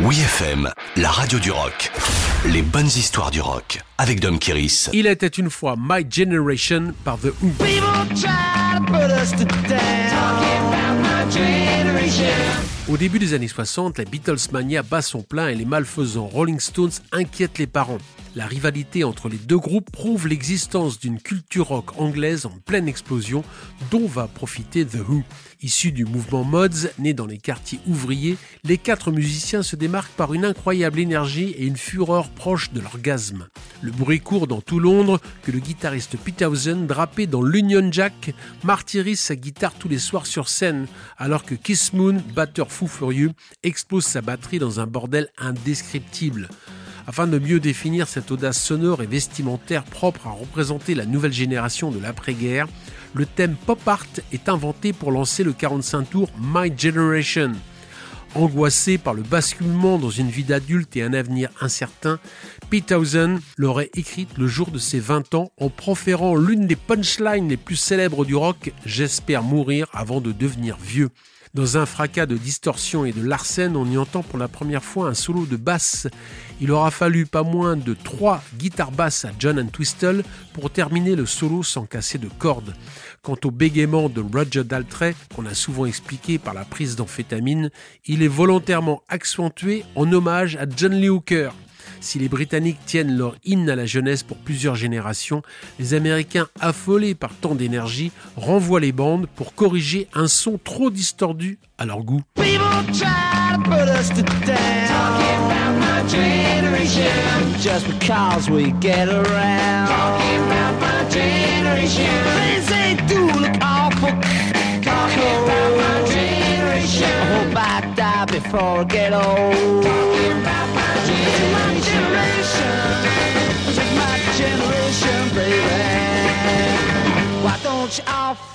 Oui FM, la radio du rock. Les bonnes histoires du rock avec Dom Kiris. Il était une fois My Generation par The Who. Au début des années 60, la Beatles mania bat son plein et les malfaisants Rolling Stones inquiètent les parents. La rivalité entre les deux groupes prouve l'existence d'une culture rock anglaise en pleine explosion dont va profiter The Who. Issus du mouvement Mods, né dans les quartiers ouvriers, les quatre musiciens se démarquent par une incroyable énergie et une fureur proche de l'orgasme. Le bruit court dans tout Londres que le guitariste Peterson, drapé dans l'Union Jack, martyrise sa guitare tous les soirs sur scène, alors que Kiss Moon, batteur fou furieux, explose sa batterie dans un bordel indescriptible. Afin de mieux définir cette audace sonore et vestimentaire propre à représenter la nouvelle génération de l'après-guerre, le thème pop art est inventé pour lancer le 45 tours My Generation. Angoissé par le basculement dans une vie d'adulte et un avenir incertain, Pete l'aurait écrite le jour de ses 20 ans en proférant l'une des punchlines les plus célèbres du rock J'espère mourir avant de devenir vieux. Dans un fracas de distorsion et de larsen, on y entend pour la première fois un solo de basse. Il aura fallu pas moins de trois guitares basses à John Entwistle pour terminer le solo sans casser de cordes. Quant au bégaiement de Roger Daltrey, qu'on a souvent expliqué par la prise d'amphétamine, il est volontairement accentué en hommage à John Lee Hooker. Si les Britanniques tiennent leur hymne à la jeunesse pour plusieurs générations, les Américains, affolés par tant d'énergie, renvoient les bandes pour corriger un son trop distordu à leur goût. off.